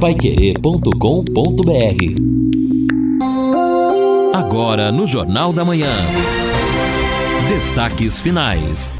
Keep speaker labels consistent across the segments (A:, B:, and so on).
A: paiquerê.com.br Agora no Jornal da Manhã. Destaques finais.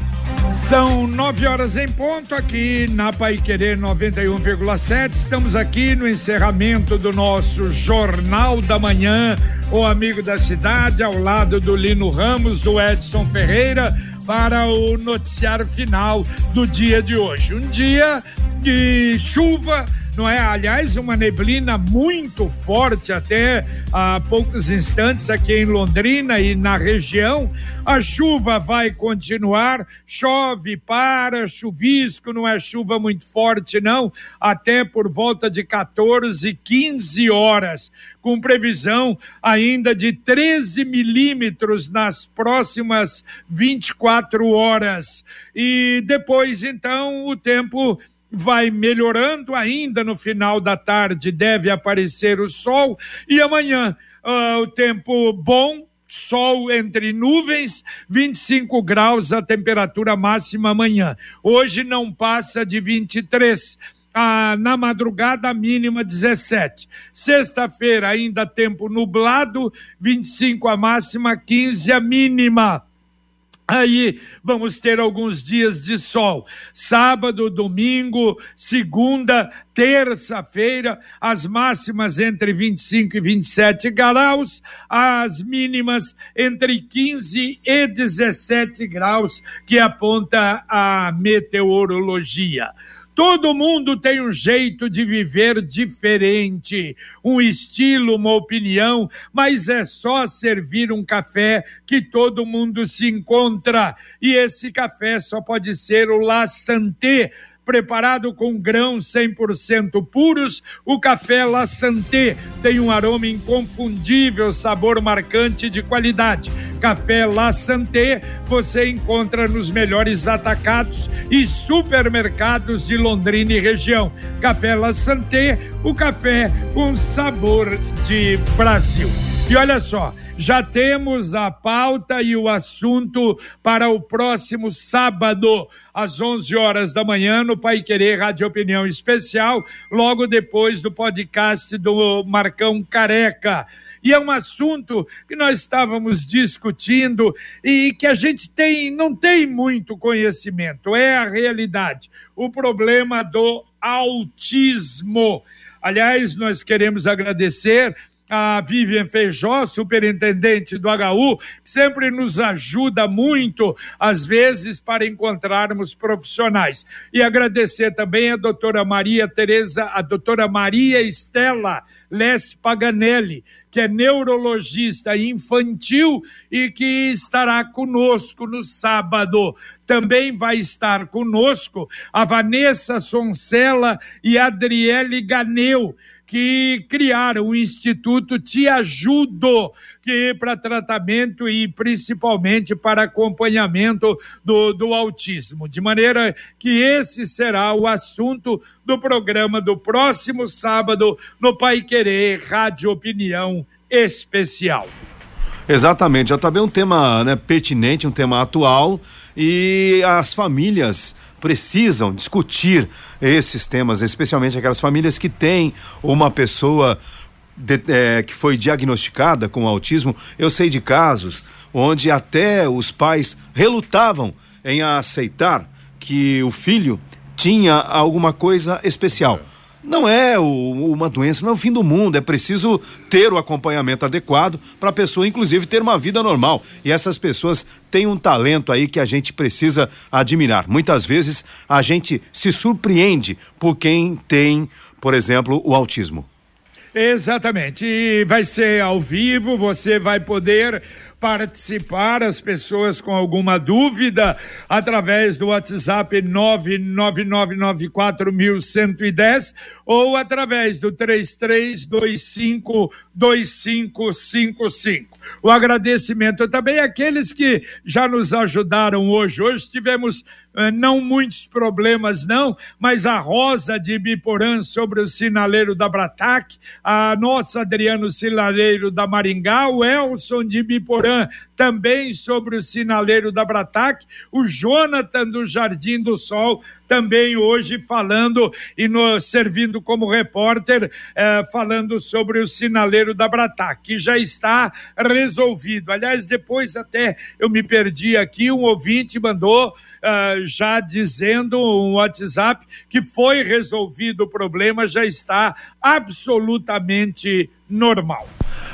B: São nove horas em ponto aqui na Pai Querer 91,7. Estamos aqui no encerramento do nosso Jornal da Manhã, o amigo da cidade, ao lado do Lino Ramos, do Edson Ferreira, para o noticiário final do dia de hoje. Um dia de chuva não é? Aliás, uma neblina muito forte até há poucos instantes aqui em Londrina e na região. A chuva vai continuar, chove, para, chuvisco, não é chuva muito forte, não, até por volta de 14, 15 horas, com previsão ainda de 13 milímetros nas próximas 24 horas. E depois, então, o tempo vai melhorando ainda no final da tarde, deve aparecer o sol e amanhã uh, o tempo bom. Sol entre nuvens, 25 graus a temperatura máxima amanhã. Hoje não passa de 23. Ah, na madrugada mínima 17. Sexta-feira ainda tempo nublado, 25 a máxima, 15 a mínima. Aí vamos ter alguns dias de sol. Sábado, domingo, segunda, terça-feira, as máximas entre 25 e 27 graus, as mínimas entre 15 e 17 graus, que aponta a meteorologia. Todo mundo tem um jeito de viver diferente, um estilo, uma opinião, mas é só servir um café que todo mundo se encontra. E esse café só pode ser o La Santé preparado com grãos 100% puros. O café La Santé tem um aroma inconfundível, sabor marcante de qualidade. Café La Santé você encontra nos melhores atacados e supermercados de Londrina e região. Café La Santé, o café com sabor de Brasil. E olha só, já temos a pauta e o assunto para o próximo sábado, às 11 horas da manhã, no Pai Querer Rádio Opinião Especial, logo depois do podcast do Marcão Careca. E é um assunto que nós estávamos discutindo e que a gente tem, não tem muito conhecimento, é a realidade. O problema do autismo. Aliás, nós queremos agradecer a Vivian Feijó, superintendente do HU, sempre nos ajuda muito, às vezes, para encontrarmos profissionais. E agradecer também a doutora Maria Tereza, a doutora Maria Estela Les Paganelli, que é neurologista infantil e que estará conosco no sábado. Também vai estar conosco a Vanessa Soncela e a Adriele Ganeu, que criaram o Instituto Te Ajudo, que para tratamento e principalmente para acompanhamento do, do autismo. De maneira que esse será o assunto do programa do próximo sábado no Pai Querer Rádio Opinião Especial.
C: Exatamente, já está bem um tema né, pertinente, um tema atual e as famílias precisam discutir esses temas, especialmente aquelas famílias que têm uma pessoa de, é, que foi diagnosticada com autismo. Eu sei de casos onde até os pais relutavam em aceitar que o filho tinha alguma coisa especial não é o, uma doença, não é o fim do mundo. É preciso ter o acompanhamento adequado para a pessoa, inclusive, ter uma vida normal. E essas pessoas têm um talento aí que a gente precisa admirar. Muitas vezes a gente se surpreende por quem tem, por exemplo, o autismo.
B: Exatamente. E vai ser ao vivo, você vai poder participar, as pessoas com alguma dúvida, através do WhatsApp 999941110 ou através do 33252555. O agradecimento também àqueles que já nos ajudaram hoje. Hoje tivemos não muitos problemas não, mas a Rosa de Biporã sobre o sinaleiro da Brataque, a nossa Adriano Sinaleiro da Maringá, o Elson de Biporã também sobre o sinaleiro da Brataque, o Jonathan do Jardim do Sol também hoje falando e no, servindo como repórter, eh, falando sobre o sinaleiro da Brataque, que já está resolvido. Aliás, depois até eu me perdi aqui, um ouvinte mandou uh, já dizendo um WhatsApp que foi resolvido o problema, já está absolutamente normal.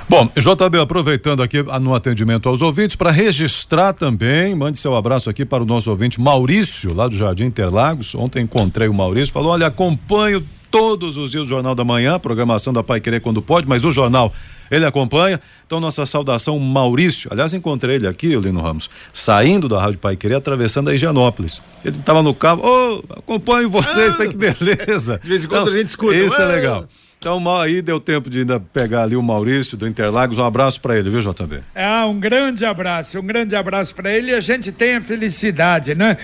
D: Bom, JB, aproveitando aqui no atendimento aos ouvintes, para registrar também, mande seu abraço aqui para o nosso ouvinte Maurício, lá do Jardim Interlagos. Ontem encontrei o Maurício, falou: olha, acompanho todos os dias o Jornal da Manhã, programação da Pai Querer quando pode, mas o jornal ele acompanha. Então, nossa saudação, Maurício. Aliás, encontrei ele aqui, Lino Ramos, saindo da Rádio Pai Querer, atravessando a Higienópolis. Ele estava no carro, ô, oh, acompanho vocês, ah, que beleza.
C: De vez em quando então, a gente escuta.
D: Isso é legal. Então, aí deu tempo de ainda pegar ali o Maurício do Interlagos. Um abraço para ele, viu, JB?
B: É, um grande abraço, um grande abraço para ele. E a gente tem a felicidade, né?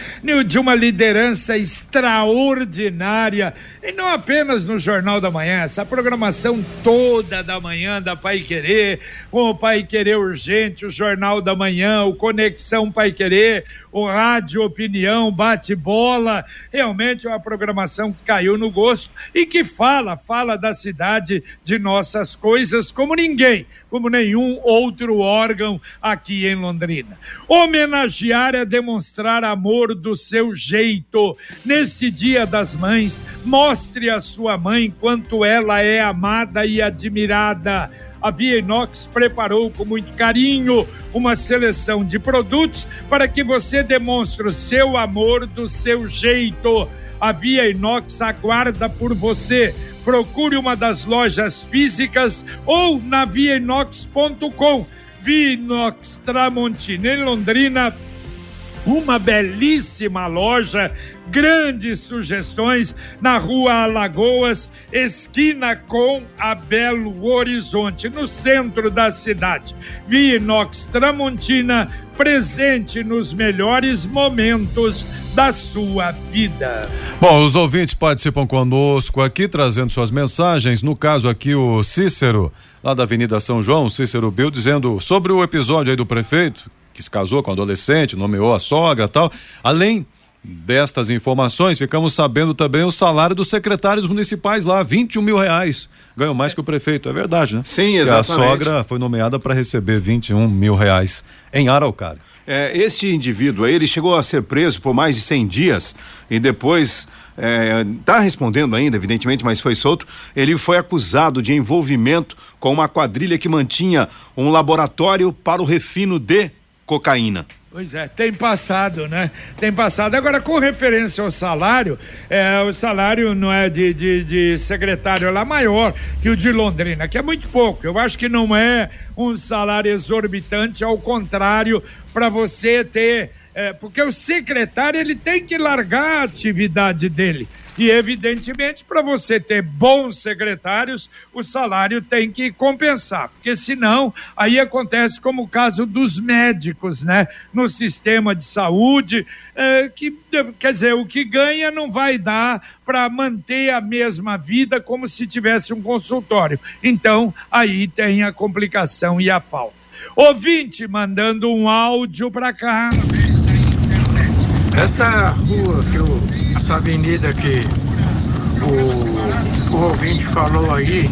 B: De uma liderança extraordinária. E não apenas no Jornal da Manhã, essa programação toda da manhã da Pai Querer, com o Pai Querer Urgente, o Jornal da Manhã, o Conexão Pai Querer, o Rádio Opinião, Bate Bola. Realmente é uma programação que caiu no gosto e que fala, fala da cidade de nossas coisas como ninguém, como nenhum outro órgão aqui em Londrina. Homenagear é demonstrar amor do seu jeito. Neste Dia das Mães, mostre a sua mãe quanto ela é amada e admirada a Via Inox preparou com muito carinho uma seleção de produtos para que você demonstre o seu amor do seu jeito. A Via Inox aguarda por você. Procure uma das lojas físicas ou na viainox.com. Via Inox Tramontina em Londrina, uma belíssima loja grandes sugestões na rua Alagoas, esquina com a Belo Horizonte, no centro da cidade. Via Inox Tramontina, presente nos melhores momentos da sua vida.
D: Bom, os ouvintes participam conosco aqui, trazendo suas mensagens. No caso aqui, o Cícero, lá da Avenida São João, Cícero Bill, dizendo sobre o episódio aí do prefeito, que se casou com um adolescente, nomeou a sogra tal. Além destas informações, ficamos sabendo também o salário dos secretários municipais lá, 21 mil reais. Ganham mais que o prefeito, é verdade, né?
C: Sim, exatamente.
D: a sogra foi nomeada para receber 21 mil reais em Araucária.
C: É, este indivíduo aí, ele chegou a ser preso por mais de 100 dias e depois está é, respondendo ainda, evidentemente, mas foi solto. Ele foi acusado de envolvimento com uma quadrilha que mantinha um laboratório para o refino de cocaína.
B: Pois é, tem passado, né? Tem passado. Agora, com referência ao salário, é, o salário não é de, de, de secretário é lá maior que o de Londrina, que é muito pouco. Eu acho que não é um salário exorbitante, ao contrário, para você ter. É, porque o secretário ele tem que largar a atividade dele. E, evidentemente, para você ter bons secretários, o salário tem que compensar, porque senão aí acontece como o caso dos médicos, né? No sistema de saúde, é, que quer dizer, o que ganha não vai dar para manter a mesma vida como se tivesse um consultório. Então, aí tem a complicação e a falta. Ouvinte mandando um áudio para cá.
E: Essa rua que eu essa avenida que o, o ouvinte falou aí,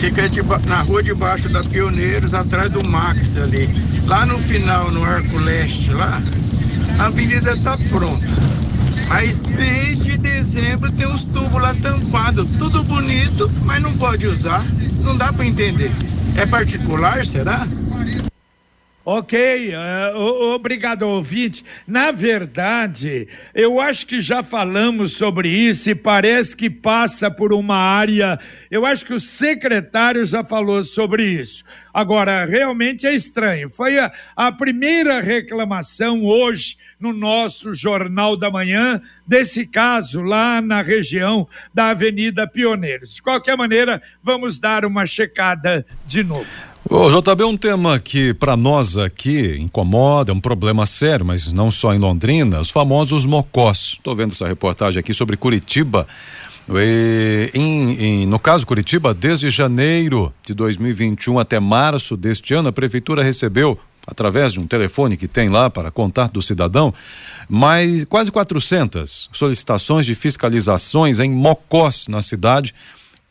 E: fica de, na rua debaixo da Pioneiros, atrás do Max ali. Lá no final, no Arco Leste, lá, a avenida está pronta. Mas desde dezembro tem uns tubos lá tampados, tudo bonito, mas não pode usar. Não dá para entender. É particular, será?
B: Ok, uh, obrigado, ouvinte. Na verdade, eu acho que já falamos sobre isso e parece que passa por uma área. Eu acho que o secretário já falou sobre isso. Agora, realmente é estranho. Foi a, a primeira reclamação hoje no nosso Jornal da Manhã desse caso lá na região da Avenida Pioneiros. De qualquer maneira, vamos dar uma checada de novo.
D: O JB um tema que para nós aqui incomoda, é um problema sério, mas não só em Londrina, os famosos mocós. Estou vendo essa reportagem aqui sobre Curitiba. E, em, em, no caso Curitiba, desde janeiro de 2021 até março deste ano, a prefeitura recebeu, através de um telefone que tem lá para contato do cidadão, mais quase 400 solicitações de fiscalizações em mocós na cidade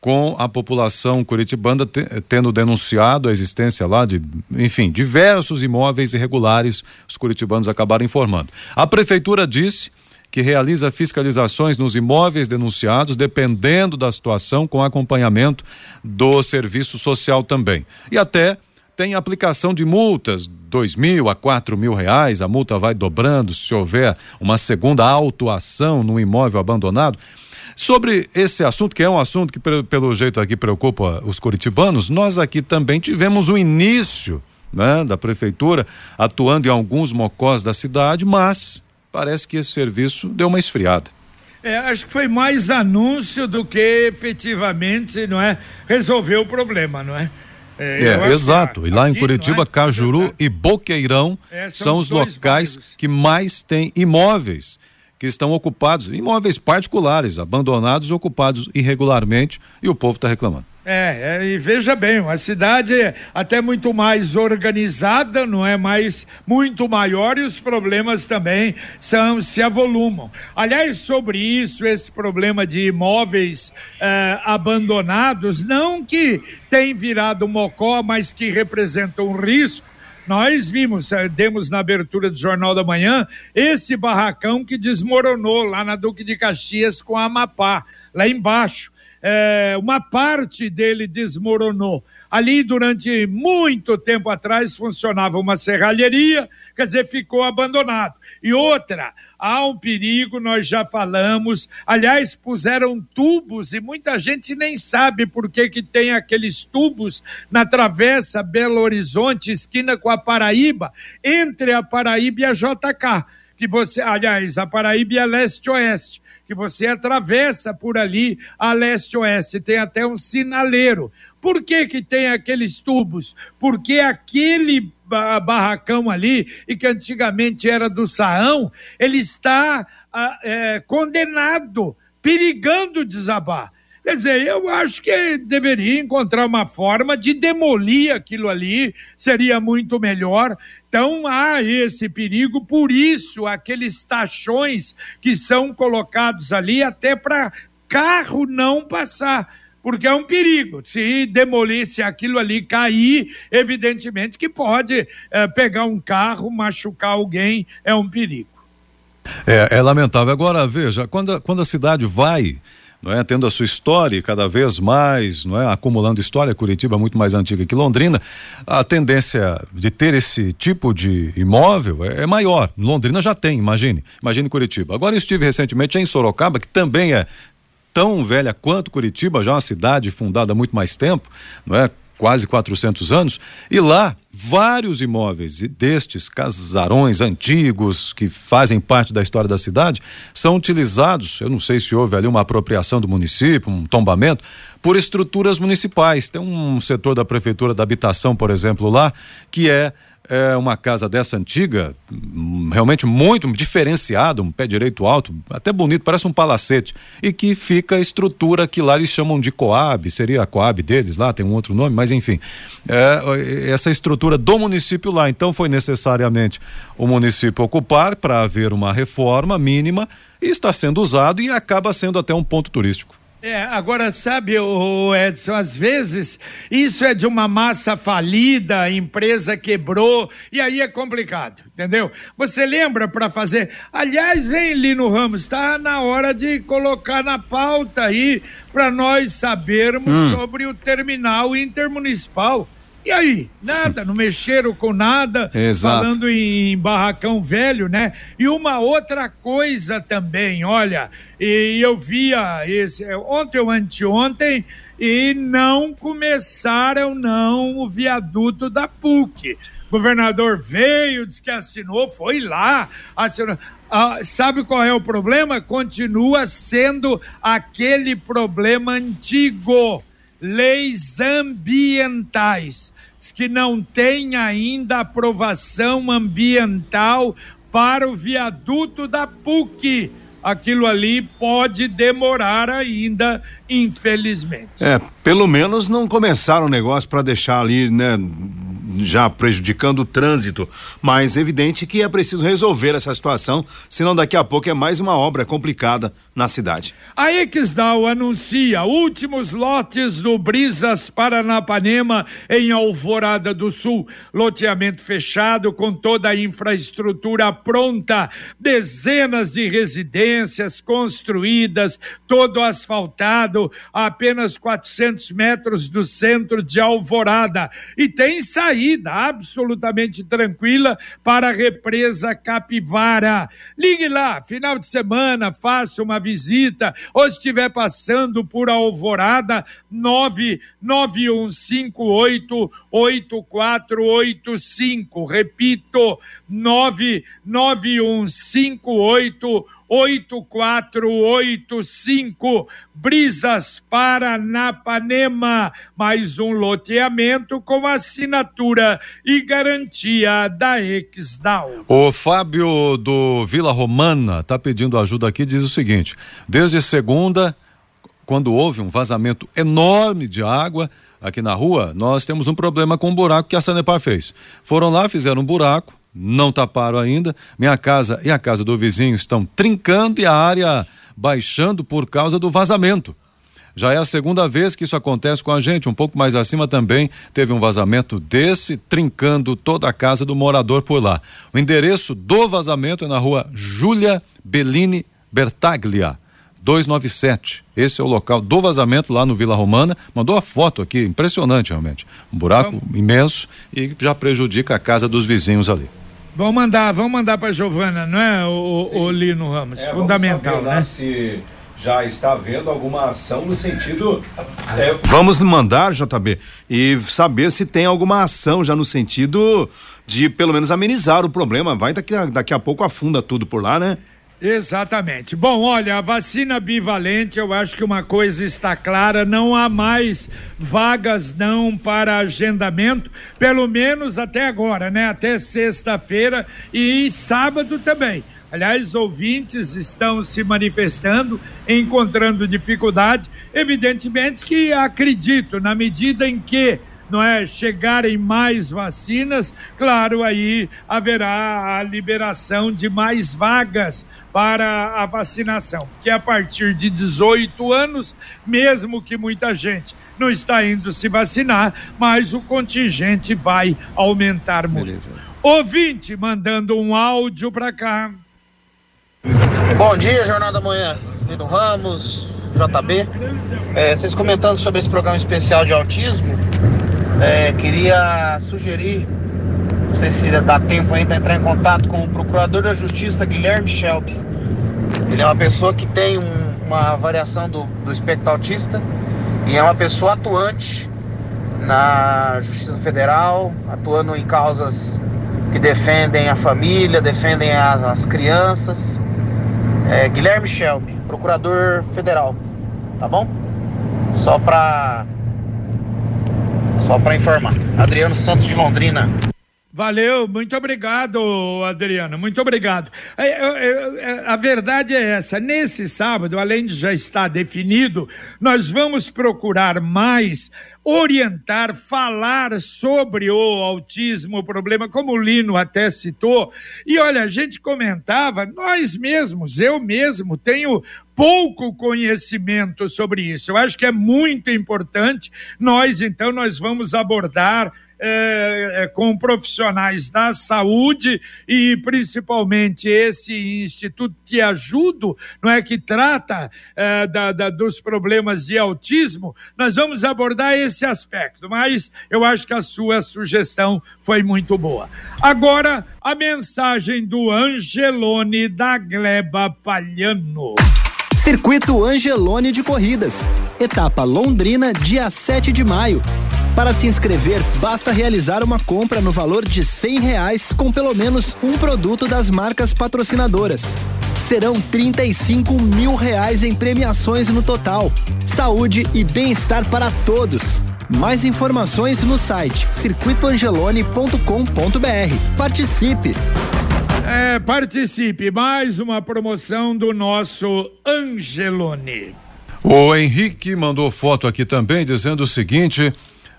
D: com a população curitibana tendo denunciado a existência lá de, enfim, diversos imóveis irregulares, os curitibanos acabaram informando. A prefeitura disse que realiza fiscalizações nos imóveis denunciados, dependendo da situação, com acompanhamento do serviço social também. E até tem aplicação de multas, dois mil a quatro mil reais, a multa vai dobrando se houver uma segunda autuação no imóvel abandonado. Sobre esse assunto, que é um assunto que pelo, pelo jeito aqui preocupa os curitibanos, nós aqui também tivemos o início né, da prefeitura atuando em alguns mocós da cidade, mas parece que esse serviço deu uma esfriada.
B: É, acho que foi mais anúncio do que efetivamente, não é, resolver o problema, não é?
D: É, é exato. E lá aqui, em Curitiba, é? Cajuru e Boqueirão é, são, são os locais bairros. que mais têm imóveis que estão ocupados, imóveis particulares, abandonados, ocupados irregularmente, e o povo está reclamando.
B: É, é, e veja bem, uma cidade até muito mais organizada, não é mais muito maior e os problemas também são se avolumam. Aliás, sobre isso, esse problema de imóveis eh, abandonados, não que tem virado mocó, mas que representam um risco nós vimos, eh, demos na abertura do Jornal da Manhã, esse barracão que desmoronou lá na Duque de Caxias com a Amapá, lá embaixo. É, uma parte dele desmoronou. Ali, durante muito tempo atrás, funcionava uma serralheria, quer dizer, ficou abandonado. E outra, há um perigo, nós já falamos. Aliás, puseram tubos e muita gente nem sabe por que, que tem aqueles tubos na travessa Belo Horizonte, esquina com a Paraíba, entre a Paraíba e a JK. Que você, aliás, a Paraíba é leste-oeste que você atravessa por ali a leste-oeste, tem até um sinaleiro. Por que, que tem aqueles tubos? Porque aquele barracão ali, e que antigamente era do Saão, ele está ah, é, condenado, perigando desabar. Quer dizer, eu acho que deveria encontrar uma forma de demolir aquilo ali, seria muito melhor. Então há esse perigo, por isso aqueles tachões que são colocados ali até para carro não passar porque é um perigo. Se demolir, se aquilo ali cair, evidentemente que pode é, pegar um carro, machucar alguém, é um perigo.
D: É, é lamentável. Agora, veja, quando, quando a cidade vai não é? Tendo a sua história cada vez mais, não é? Acumulando história, Curitiba é muito mais antiga que Londrina, a tendência de ter esse tipo de imóvel é, é maior. Londrina já tem, imagine, imagine Curitiba. Agora eu estive recentemente em Sorocaba, que também é tão velha quanto Curitiba, já uma cidade fundada há muito mais tempo, não é? Quase 400 anos, e lá vários imóveis destes casarões antigos que fazem parte da história da cidade são utilizados, eu não sei se houve ali uma apropriação do município, um tombamento, por estruturas municipais. Tem um setor da prefeitura da habitação, por exemplo, lá, que é é uma casa dessa antiga, realmente muito diferenciada, um pé direito alto, até bonito, parece um palacete, e que fica a estrutura que lá eles chamam de Coab, seria a Coab deles lá, tem um outro nome, mas enfim, é, essa estrutura do município lá. Então foi necessariamente o município ocupar para haver uma reforma mínima e está sendo usado e acaba sendo até um ponto turístico.
B: É, agora sabe, o Edson, às vezes isso é de uma massa falida, a empresa quebrou e aí é complicado, entendeu? Você lembra para fazer? Aliás, hein, Lino Ramos, está na hora de colocar na pauta aí para nós sabermos hum. sobre o terminal intermunicipal. E aí? Nada, não mexeram com nada.
D: Exato.
B: Falando em barracão velho, né? E uma outra coisa também, olha, e eu via esse, é, ontem ou anteontem, e não começaram não o viaduto da PUC. O governador veio, disse que assinou, foi lá, assinou. Ah, sabe qual é o problema? Continua sendo aquele problema antigo. Leis ambientais que não tem ainda aprovação ambiental para o viaduto da PUC. Aquilo ali pode demorar ainda, infelizmente.
C: É, pelo menos não começaram o negócio para deixar ali, né, já prejudicando o trânsito. Mas evidente que é preciso resolver essa situação, senão daqui a pouco é mais uma obra complicada na cidade.
B: A Exdal anuncia últimos lotes do Brisas Paranapanema em Alvorada do Sul. Loteamento fechado com toda a infraestrutura pronta, dezenas de residências construídas, todo asfaltado, a apenas 400 metros do centro de Alvorada. E tem saída absolutamente tranquila para a represa Capivara. Ligue lá, final de semana, faça uma visita, ou estiver passando por Alvorada, 99158 8485. Repito, 99158 8485 Brisas Paranapanema, mais um loteamento com assinatura e garantia da Exdal.
D: O Fábio do Vila Romana está pedindo ajuda aqui, diz o seguinte: desde segunda, quando houve um vazamento enorme de água aqui na rua, nós temos um problema com o buraco que a Sanepar fez. Foram lá, fizeram um buraco, não taparam ainda. Minha casa e a casa do vizinho estão trincando e a área baixando por causa do vazamento. Já é a segunda vez que isso acontece com a gente. Um pouco mais acima também teve um vazamento desse, trincando toda a casa do morador por lá. O endereço do vazamento é na rua Júlia Bellini Bertaglia. 297. Esse é o local do vazamento lá no Vila Romana. Mandou a foto aqui, impressionante realmente. Um buraco imenso e já prejudica a casa dos vizinhos ali.
B: Vamos mandar, vamos mandar para Giovana, não é, o, o Lino Ramos?
C: É,
B: Fundamental, né?
C: Se já está havendo alguma ação no sentido. É, vamos mandar, JB, e saber se tem alguma ação já no sentido de pelo menos amenizar o problema. Vai daqui a, daqui a pouco afunda tudo por lá, né?
B: Exatamente. Bom, olha, a vacina bivalente, eu acho que uma coisa está clara, não há mais vagas não para agendamento, pelo menos até agora, né? Até sexta-feira e sábado também. Aliás, ouvintes estão se manifestando, encontrando dificuldade. Evidentemente que acredito, na medida em que não é chegarem mais vacinas, claro, aí haverá a liberação de mais vagas para a vacinação, porque a partir de 18 anos, mesmo que muita gente não está indo se vacinar, mas o contingente vai aumentar muito. Beleza. Ouvinte mandando um áudio para cá.
F: Bom dia, Jornal da Manhã. Lino Ramos, JB. É, vocês comentando sobre esse programa especial de autismo, é, queria sugerir, não sei se dá tempo ainda, entrar em contato com o Procurador da Justiça Guilherme Shelby. Ele é uma pessoa que tem um, uma variação do, do espectro autista e é uma pessoa atuante na Justiça Federal, atuando em causas que defendem a família, defendem as, as crianças. É, Guilherme Shelby, procurador federal, tá bom? Só para só para informar. Adriano Santos de Londrina.
B: Valeu, muito obrigado, Adriano, muito obrigado. É, é, é, a verdade é essa: nesse sábado, além de já estar definido, nós vamos procurar mais orientar, falar sobre o autismo, o problema, como o Lino até citou. E olha, a gente comentava, nós mesmos, eu mesmo, tenho pouco conhecimento sobre isso. Eu acho que é muito importante. Nós, então, nós vamos abordar é, com profissionais da saúde e principalmente esse Instituto Te Ajudo, não é que trata é, da, da, dos problemas de autismo, nós vamos abordar esse aspecto, mas eu acho que a sua sugestão foi muito boa. Agora, a mensagem do Angelone da Gleba Palhano.
G: Circuito Angelone de Corridas. Etapa Londrina, dia 7 de maio. Para se inscrever, basta realizar uma compra no valor de cem reais com pelo menos um produto das marcas patrocinadoras. Serão 35 mil reais em premiações no total. Saúde e bem-estar para todos. Mais informações no site circuitoangelone.com.br. Participe!
B: É, participe, mais uma promoção do nosso Angelone.
D: O Henrique mandou foto aqui também dizendo o seguinte: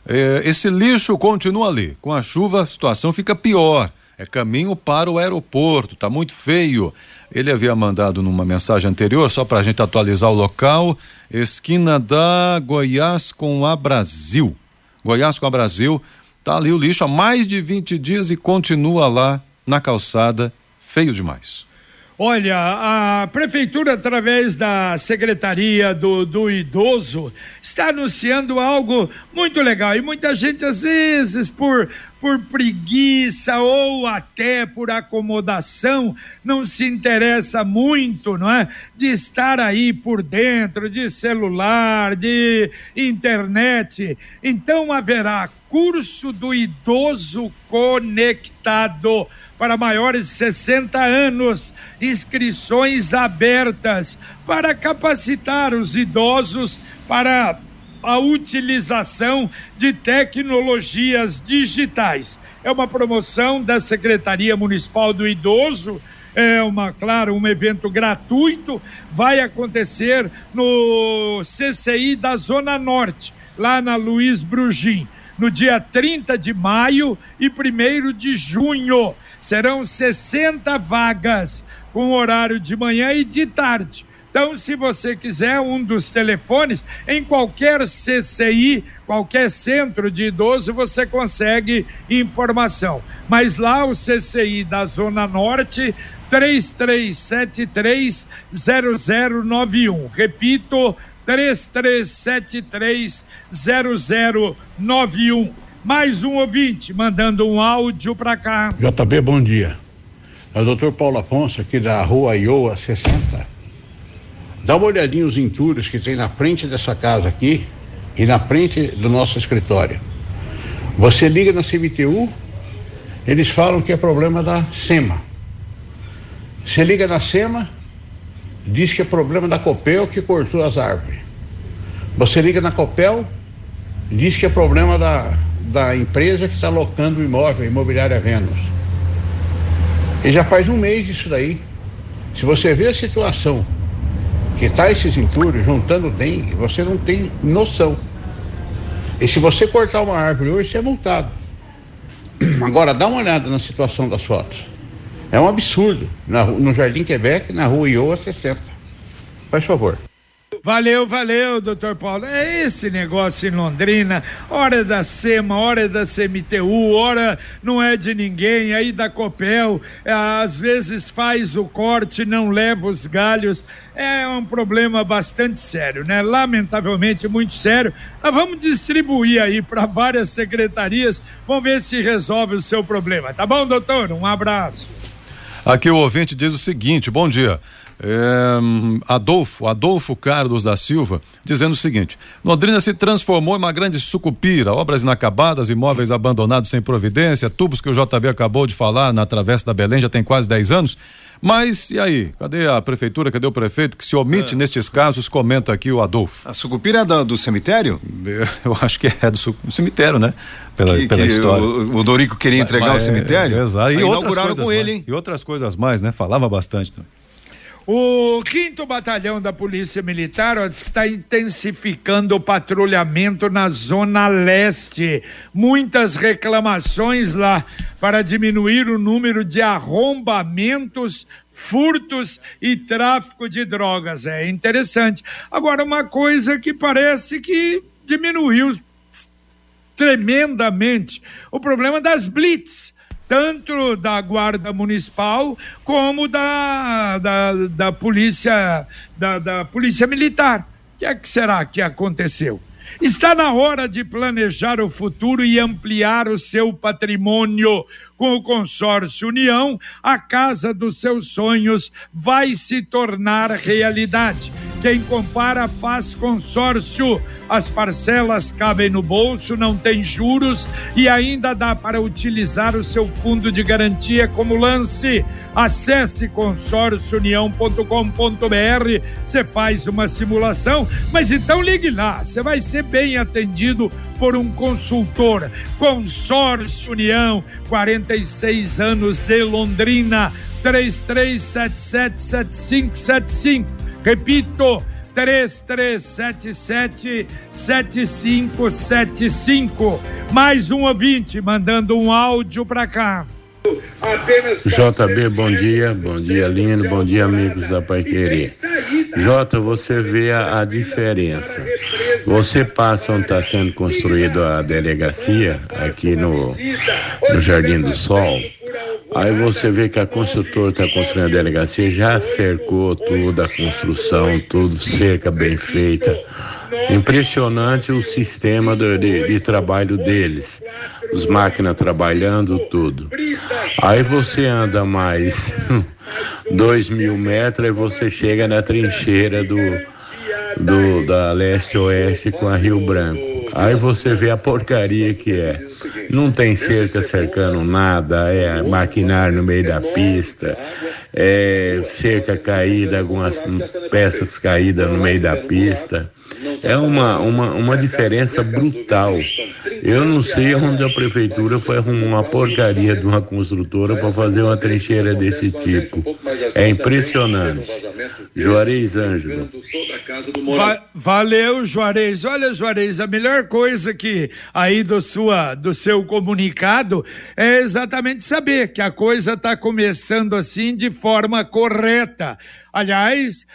D: eh, esse lixo continua ali. Com a chuva a situação fica pior. É caminho para o aeroporto, tá muito feio. Ele havia mandado numa mensagem anterior, só para a gente atualizar o local, esquina da Goiás com a Brasil. Goiás com a Brasil, tá ali o lixo há mais de 20 dias e continua lá na calçada, feio demais.
B: Olha, a prefeitura, através da Secretaria do, do Idoso, está anunciando algo muito legal. E muita gente, às vezes, por, por preguiça ou até por acomodação, não se interessa muito, não é? De estar aí por dentro, de celular, de internet. Então haverá curso do idoso conectado para maiores de 60 anos, inscrições abertas para capacitar os idosos para a utilização de tecnologias digitais. É uma promoção da Secretaria Municipal do Idoso. É uma, claro, um evento gratuito, vai acontecer no CCI da Zona Norte, lá na Luiz Brugim, no dia 30 de maio e 1 de junho serão 60 vagas com horário de manhã e de tarde. Então, se você quiser um dos telefones, em qualquer CCI, qualquer centro de idoso, você consegue informação. Mas lá o CCI da Zona Norte, 33730091. Repito, 33730091 mais um ouvinte mandando um áudio para cá.
H: JB, bom dia. É o doutor Paulo Afonso, aqui da rua Ioa 60. Dá uma olhadinha os entulhos que tem na frente dessa casa aqui e na frente do nosso escritório. Você liga na CMTU, eles falam que é problema da SEMA. Você liga na SEMA, diz que é problema da Copel que cortou as árvores. Você liga na Copel, diz que é problema da da empresa que está locando o imóvel, a imobiliária Vênus. E já faz um mês isso daí. Se você vê a situação que está esses entulhos juntando dengue, você não tem noção. E se você cortar uma árvore hoje, você é multado. Agora, dá uma olhada na situação das fotos. É um absurdo. Na, no Jardim Quebec, na rua Ioa 60. Faz favor.
B: Valeu, valeu, doutor Paulo. É esse negócio em Londrina, hora da SEMA, hora da CMTU, hora não é de ninguém, aí da Copel, é, às vezes faz o corte, não leva os galhos, é um problema bastante sério, né? Lamentavelmente muito sério. Nós vamos distribuir aí para várias secretarias, vamos ver se resolve o seu problema, tá bom, doutor? Um abraço.
D: Aqui o ouvinte diz o seguinte: bom dia. É, Adolfo, Adolfo Carlos da Silva, dizendo o seguinte: Londrina se transformou em uma grande sucupira, obras inacabadas, imóveis abandonados sem providência, tubos que o JB acabou de falar na Travessa da Belém já tem quase 10 anos. Mas e aí? Cadê a prefeitura? Cadê o prefeito que se omite é. nestes casos? Comenta aqui o Adolfo.
C: A sucupira é da, do cemitério?
D: Eu acho que é do, do cemitério, né? Pela, que, pela que história.
C: O, o, Dorico queria entregar mas, o cemitério?
D: É, exato. E outras coisas com ele, hein? E outras coisas mais, né? Falava bastante também.
B: O quinto batalhão da Polícia Militar diz que está intensificando o patrulhamento na Zona Leste. Muitas reclamações lá para diminuir o número de arrombamentos, furtos e tráfico de drogas. É interessante. Agora, uma coisa que parece que diminuiu tremendamente o problema das blitz tanto da Guarda Municipal como da, da, da Polícia da, da Polícia Militar. O que é que será que aconteceu? Está na hora de planejar o futuro e ampliar o seu patrimônio. Com o consórcio União, a casa dos seus sonhos vai se tornar realidade. Quem compara faz consórcio. As parcelas cabem no bolso, não tem juros e ainda dá para utilizar o seu fundo de garantia como lance. Acesse consórciounião.com.br, você faz uma simulação, mas então ligue lá, você vai ser bem atendido por um consultor. Consórcio União, 46 anos de Londrina, 33777575. Repito, 3377-7575. Mais um ouvinte mandando um áudio para cá.
I: JB, bom dia, bom dia Lino, bom dia amigos da Pai Querer. Jota, você vê a, a, diferença. Você passa onde está sendo construída a delegacia, aqui no, no Jardim do Sol, aí você vê que a construtora está construindo a delegacia, já cercou tudo, a construção, tudo, cerca bem feita. Impressionante o sistema de, de, de trabalho deles os máquinas trabalhando, tudo. Aí você anda mais dois mil metros e você chega na trincheira do, do da leste-oeste com a Rio Branco. Aí você vê a porcaria que é. Não tem cerca cercando nada, é maquinário no meio da pista, é cerca caída, algumas peças caídas no meio da pista. É uma, uma, uma diferença brutal. Eu não sei onde a prefeitura foi arrumar uma porcaria de uma construtora para fazer uma trincheira desse tipo. É impressionante. Juarez Ângelo.
B: Va valeu, Juarez. Olha, Juarez, a melhor coisa que aí do, sua, do seu comunicado é exatamente saber que a coisa está começando assim de forma correta. Aliás,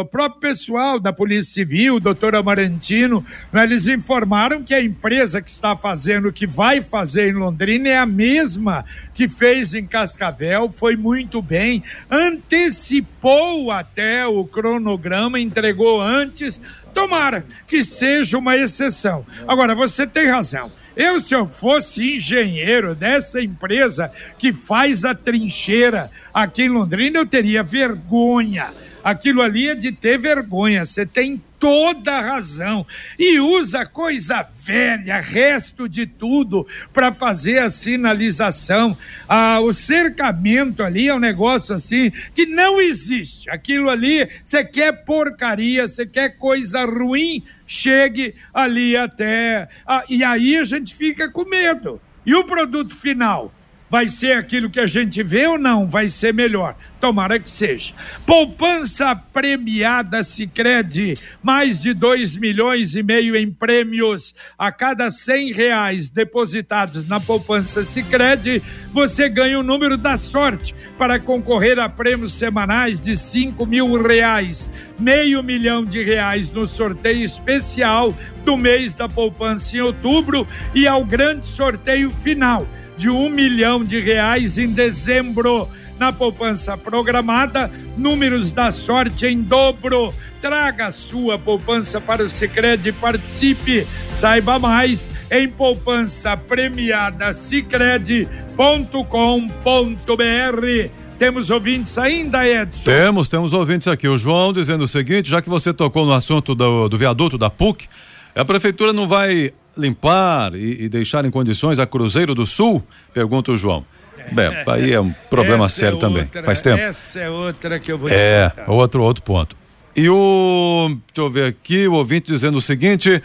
B: o próprio pessoal da Polícia Civil, o doutor Amarantino, né, eles informaram que a empresa que está fazendo, que vai fazer em Londrina, é a mesma que fez em Cascavel, foi muito bem, antecipou até o cronograma, entregou antes. Tomara que seja uma exceção. Agora, você tem razão. Eu, se eu fosse engenheiro dessa empresa que faz a trincheira aqui em Londrina, eu teria vergonha. Aquilo ali é de ter vergonha. Você tem toda a razão. E usa coisa velha, resto de tudo, para fazer a sinalização. Ah, o cercamento ali é um negócio assim que não existe. Aquilo ali, você quer porcaria, você quer coisa ruim, chegue ali até. Ah, e aí a gente fica com medo. E o produto final? Vai ser aquilo que a gente vê ou não? Vai ser melhor? Tomara que seja. Poupança premiada Sicredi, mais de dois milhões e meio em prêmios. A cada cem reais depositados na poupança Sicredi, você ganha o número da sorte para concorrer a prêmios semanais de cinco mil reais, meio milhão de reais no sorteio especial do mês da poupança em outubro e ao grande sorteio final de um milhão de reais em dezembro. Na poupança programada, números da sorte em dobro. Traga sua poupança para o Sicredi e participe. Saiba mais em poupança premiada sicredi.com.br. Temos ouvintes ainda, Edson?
D: Temos, temos ouvintes aqui. O João dizendo o seguinte, já que você tocou no assunto do, do viaduto da PUC, a prefeitura não vai limpar e, e, deixar em condições a Cruzeiro do Sul? Pergunta o João. Bem, aí é um problema essa sério é outra, também. Faz tempo.
B: Essa é outra que eu vou
D: É, outro, outro ponto. E o. Deixa eu ver aqui, o ouvinte dizendo o seguinte.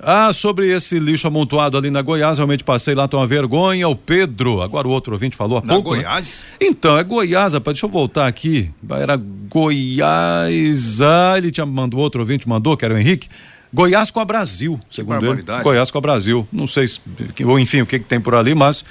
D: Ah, sobre esse lixo amontoado ali na Goiás, realmente passei lá, tô uma vergonha. O Pedro, agora o outro ouvinte falou há
C: na
D: pouco.
C: Né? Goiás?
D: Né? Então, é Goiás, rapaz, deixa eu voltar aqui. Era Goiás. Ah, ele tinha mandou outro ouvinte, mandou, que era o Henrique. Goiás com a Brasil, segundo ele. Goiás com a Brasil. Não sei, se, ou enfim, o que, que tem por ali, mas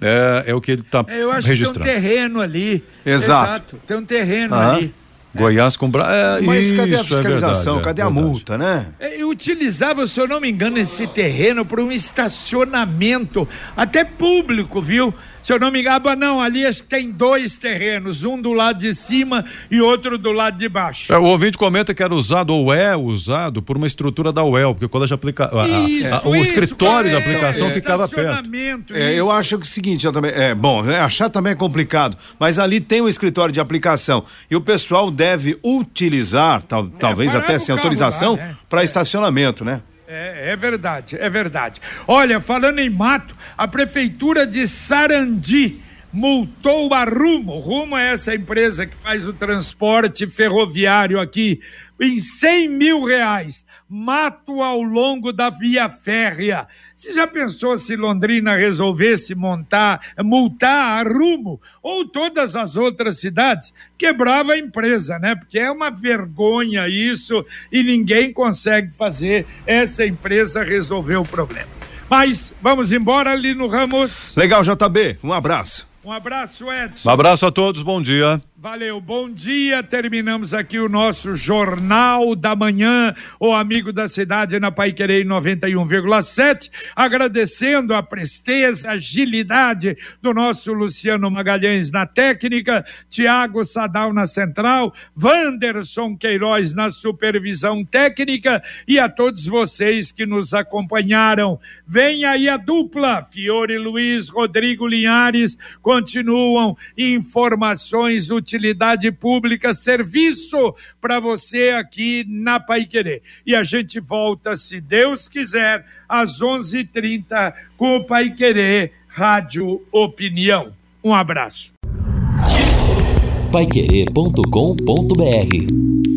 D: é, é o que ele está
B: é, Eu acho
D: registrando.
B: que tem um terreno ali.
C: Exato. Exato.
B: Tem um terreno ah. ali.
D: Goiás com Brasil. É,
C: Mas
D: isso,
C: cadê a fiscalização?
D: É verdade,
C: cadê a multa, né?
B: Eu utilizava, se eu não me engano, esse terreno para um estacionamento, até público, viu? Se eu não me engano, não, ali acho que tem dois terrenos, um do lado de cima e outro do lado de baixo.
D: É, o ouvinte comenta que era usado ou é usado por uma estrutura da UEL, porque o colégio aplica.
B: Isso,
D: a, a, o
B: isso,
D: escritório de
B: é,
D: aplicação
B: é,
D: ficava perto.
C: É, eu acho que é o seguinte, eu também, é bom, achar também é complicado, mas ali tem um escritório de aplicação e o pessoal deve utilizar, tal, talvez até sem autorização, né? para estacionamento, né?
B: É, é, verdade, é verdade. Olha, falando em mato, a prefeitura de Sarandi multou a Rumo. Rumo é essa empresa que faz o transporte ferroviário aqui em 100 mil reais. Mato ao longo da via férrea. Você já pensou se Londrina resolvesse montar, multar a Rumo ou todas as outras cidades? Quebrava a empresa, né? Porque é uma vergonha isso e ninguém consegue fazer essa empresa resolver o problema. Mas vamos embora ali no Ramos.
C: Legal, JB. Um abraço.
B: Um abraço, Edson.
D: Um abraço a todos, bom dia.
B: Valeu, bom dia. Terminamos aqui o nosso Jornal da Manhã, o amigo da cidade na Pai Querer 91,7. Agradecendo a presteza, agilidade do nosso Luciano Magalhães na técnica, Tiago Sadal na central, Wanderson Queiroz na supervisão técnica e a todos vocês que nos acompanharam. Vem aí a dupla, Fiore Luiz, Rodrigo Linhares, continuam informações utilizadas utilidade pública, serviço para você aqui na Pai Querer. E a gente volta, se Deus quiser, às 11:30 com o Pai Querer Rádio Opinião. Um abraço.
A: Paiquerê.com.br